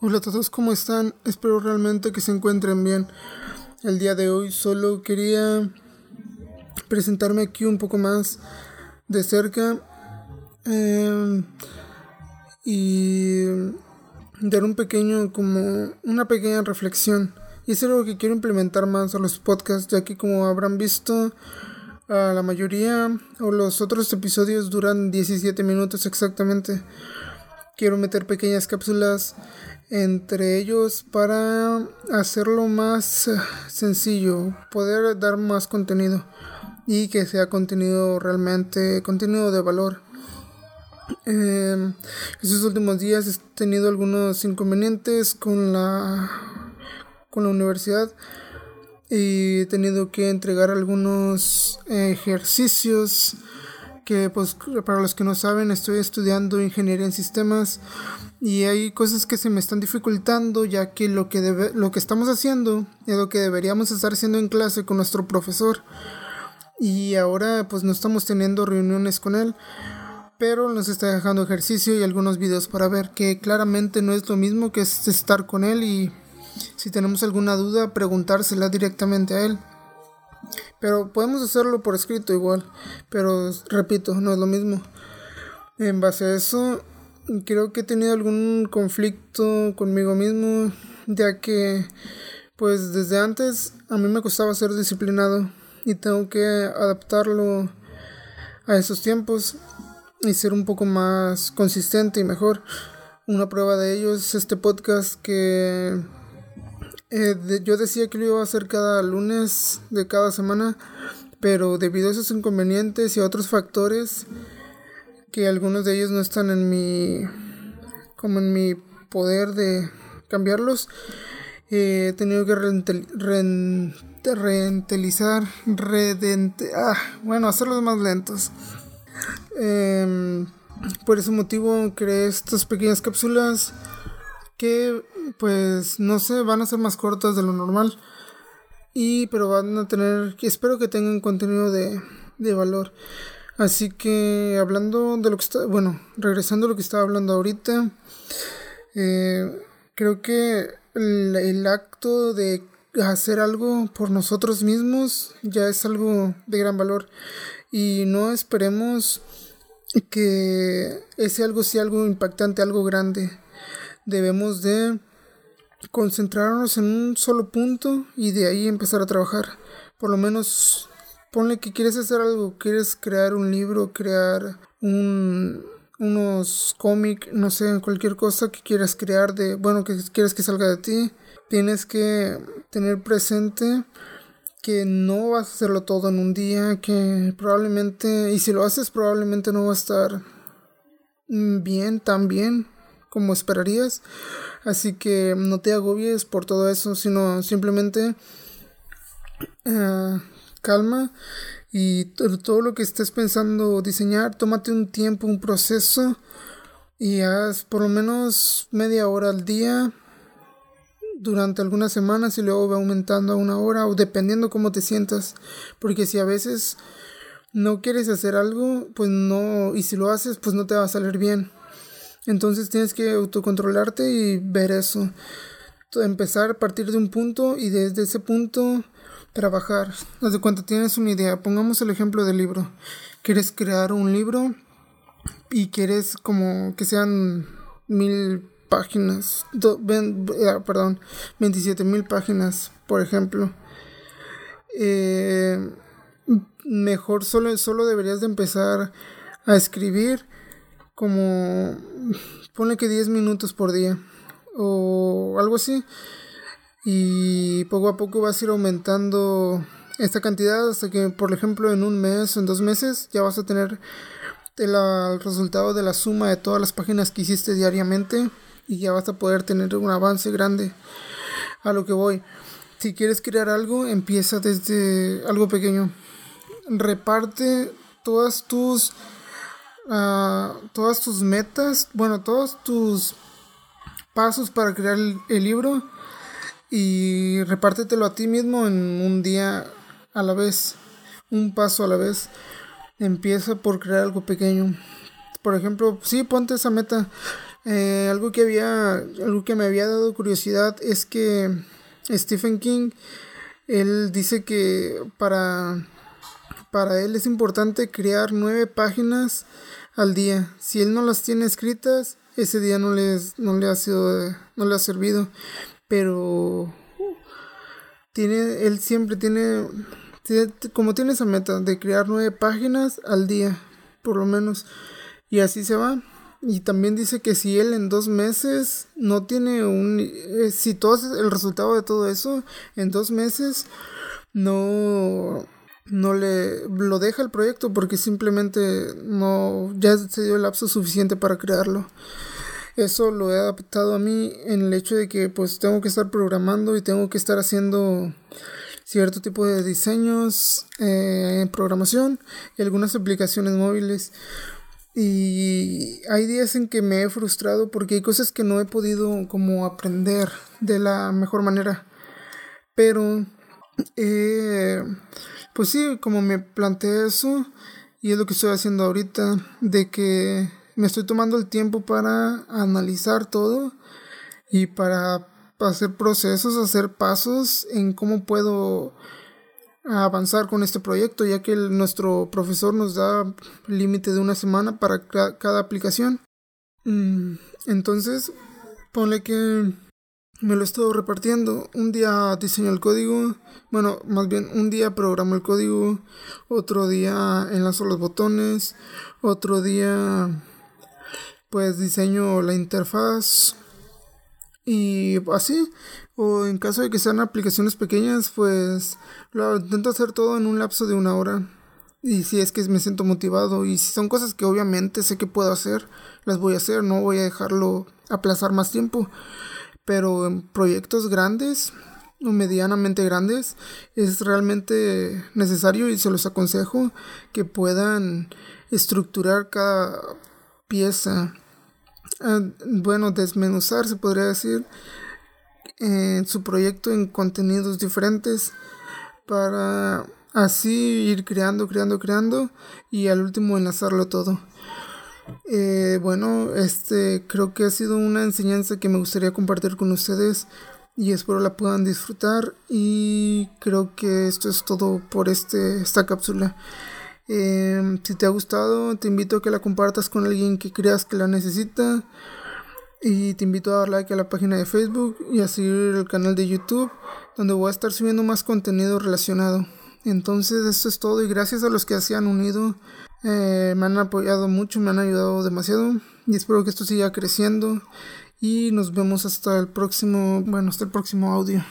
Hola a todos, ¿cómo están? Espero realmente que se encuentren bien. El día de hoy solo quería presentarme aquí un poco más de cerca em, y dar un pequeño, como una pequeña reflexión. Y es algo que quiero implementar más a los podcasts, ya que como habrán visto, a la mayoría o los otros episodios duran 17 minutos exactamente. Quiero meter pequeñas cápsulas entre ellos para hacerlo más eh, sencillo, poder dar más contenido y que sea contenido realmente, contenido de valor. Eh, estos últimos días he tenido algunos inconvenientes con la con la universidad y he tenido que entregar algunos ejercicios que pues para los que no saben estoy estudiando ingeniería en sistemas y hay cosas que se me están dificultando ya que lo que debe, lo que estamos haciendo es lo que deberíamos estar haciendo en clase con nuestro profesor. Y ahora pues no estamos teniendo reuniones con él pero nos está dejando ejercicio y algunos videos para ver que claramente no es lo mismo que estar con él y si tenemos alguna duda preguntársela directamente a él pero podemos hacerlo por escrito igual. Pero repito, no es lo mismo. En base a eso, creo que he tenido algún conflicto conmigo mismo, ya que pues desde antes a mí me costaba ser disciplinado y tengo que adaptarlo a esos tiempos y ser un poco más consistente y mejor. Una prueba de ello es este podcast que eh, yo decía que lo iba a hacer cada lunes de cada semana, pero debido a esos inconvenientes y a otros factores, que algunos de ellos no están en mi, como en mi poder de cambiarlos, eh, he tenido que rentelizar, redente, ah, bueno, hacerlos más lentos. Em, por ese motivo creé estas pequeñas cápsulas que pues no sé, van a ser más cortas de lo normal. Y pero van a tener, espero que tengan contenido de, de valor. Así que hablando de lo que está, bueno, regresando a lo que estaba hablando ahorita, eh, creo que el, el, acto de hacer algo por nosotros mismos ya es algo de gran valor y no esperemos que ese algo sea algo impactante, algo grande debemos de concentrarnos en un solo punto y de ahí empezar a trabajar. Por lo menos ponle que quieres hacer algo, quieres crear un libro, crear un, unos cómics, no sé, cualquier cosa que quieras crear de, bueno, que quieres que salga de ti, tienes que tener presente que no vas a hacerlo todo en un día, que probablemente, y si lo haces probablemente no va a estar bien, tan bien, como esperarías. Así que no te agobies por todo eso, sino simplemente uh, calma y todo lo que estés pensando diseñar, tómate un tiempo, un proceso y haz por lo menos media hora al día durante algunas semanas y luego va aumentando a una hora o dependiendo cómo te sientas porque si a veces no quieres hacer algo pues no y si lo haces pues no te va a salir bien entonces tienes que autocontrolarte y ver eso. Empezar a partir de un punto y desde ese punto trabajar. Desde cuando tienes una idea, pongamos el ejemplo del libro. Quieres crear un libro y quieres como que sean mil páginas, ah, perdón, 27 mil páginas, por ejemplo. Eh, mejor solo, solo deberías de empezar a escribir como, pone que 10 minutos por día o algo así. Y poco a poco vas a ir aumentando esta cantidad hasta que, por ejemplo, en un mes o en dos meses ya vas a tener el, el, resultado de la suma de todas las páginas que hiciste diariamente y ya vas a poder tener un avance grande a lo que voy. Si quieres crear algo, empieza desde algo pequeño. Reparte todas tus todas tus metas, bueno, todos tus pasos para crear el, libro y repártetelo a ti mismo en un día a la vez, un paso a la vez. Empieza por crear algo pequeño. Por ejemplo, sí, ponte esa meta. Eh, algo que había, algo que me había dado curiosidad es que Stephen King, él dice que para, para él es importante crear nueve páginas al día. Si él no las tiene escritas, ese día no, les, no le ha sido, no le ha servido. Pero tiene, él siempre tiene, como tiene esa meta de crear nueve páginas al día, por lo menos. Y así se va. Y también dice que si él en dos meses no tiene un... Eh, si todo el resultado de todo eso, en dos meses no... No le lo deja el proyecto porque simplemente no ya se dio el lapso suficiente para crearlo. Eso lo he adaptado a mí en el hecho de que pues tengo que estar programando y tengo que estar haciendo cierto tipo de diseños, eh, programación y algunas aplicaciones móviles. Y hay días en que me he frustrado porque hay cosas que no he podido como aprender de la mejor manera. Pero, eh, pues sí, como me planteé eso, y es lo que estoy haciendo ahorita, de que me estoy tomando el tiempo para analizar todo y para hacer procesos, hacer pasos en cómo puedo avanzar con este proyecto, ya que nuestro profesor nos da límite de una semana para cada aplicación. Mm, entonces, ponle que me lo he estado repartiendo. Un día diseño el código, bueno, más bien un día programo el código, otro día enlazo los botones, otro día pues diseño la interfaz. Y así. O en caso de que sean aplicaciones pequeñas, pues lo intento hacer todo en un lapso de una hora. Y si es que me siento motivado. Y si son cosas que obviamente sé que puedo hacer, las voy a hacer, no voy a dejarlo aplazar más tiempo. Pero en proyectos grandes o medianamente grandes es realmente necesario y se los aconsejo que puedan estructurar cada pieza. Ah, bueno, desmenuzar se podría decir en su proyecto en contenidos diferentes para así ir creando, creando, creando y al último enlazarlo todo. Eh, bueno, este creo que ha sido una enseñanza que me gustaría compartir con ustedes y espero la puedan disfrutar y creo que esto es todo por este, esta cápsula. Eh, si te ha gustado, te invito a que la compartas con alguien que creas que la necesita. Y te invito a dar like a la página de Facebook y a seguir el canal de YouTube, donde voy a estar subiendo más contenido relacionado. Entonces, esto es todo y gracias a los que se han unido, eh, me han apoyado mucho, me han ayudado demasiado y espero que esto siga creciendo y nos vemos hasta el próximo, bueno, hasta el próximo audio.